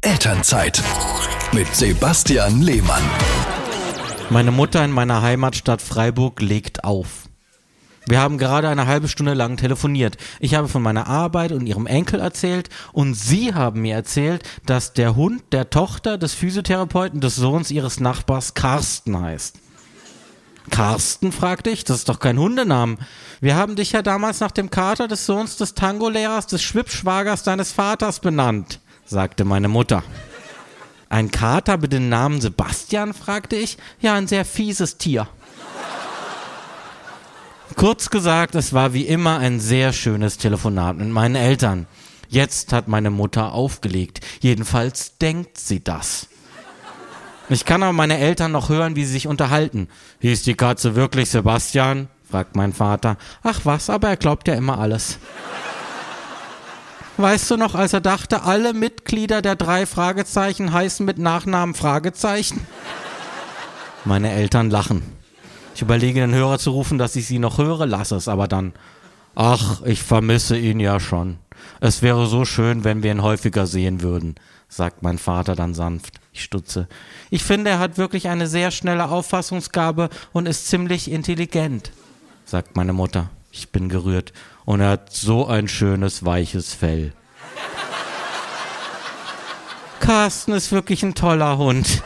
Elternzeit mit Sebastian Lehmann. Meine Mutter in meiner Heimatstadt Freiburg legt auf. Wir haben gerade eine halbe Stunde lang telefoniert. Ich habe von meiner Arbeit und ihrem Enkel erzählt und Sie haben mir erzählt, dass der Hund der Tochter des Physiotherapeuten des Sohns ihres Nachbars Carsten heißt. Carsten, fragte ich, das ist doch kein Hundenamen. Wir haben dich ja damals nach dem Kater des Sohns des Tangolehrers des Schwippschwagers deines Vaters benannt, sagte meine Mutter. Ein Kater mit dem Namen Sebastian, fragte ich. Ja, ein sehr fieses Tier. Kurz gesagt, es war wie immer ein sehr schönes Telefonat mit meinen Eltern. Jetzt hat meine Mutter aufgelegt. Jedenfalls denkt sie das. Ich kann aber meine Eltern noch hören, wie sie sich unterhalten. Hieß die Katze wirklich Sebastian? fragt mein Vater. Ach was, aber er glaubt ja immer alles. Weißt du noch, als er dachte, alle Mitglieder der drei Fragezeichen heißen mit Nachnamen Fragezeichen? Meine Eltern lachen. Ich überlege, den Hörer zu rufen, dass ich sie noch höre, lasse es aber dann. Ach, ich vermisse ihn ja schon. Es wäre so schön, wenn wir ihn häufiger sehen würden, sagt mein Vater dann sanft. Ich stutze. Ich finde, er hat wirklich eine sehr schnelle Auffassungsgabe und ist ziemlich intelligent, sagt meine Mutter. Ich bin gerührt. Und er hat so ein schönes, weiches Fell. Carsten ist wirklich ein toller Hund.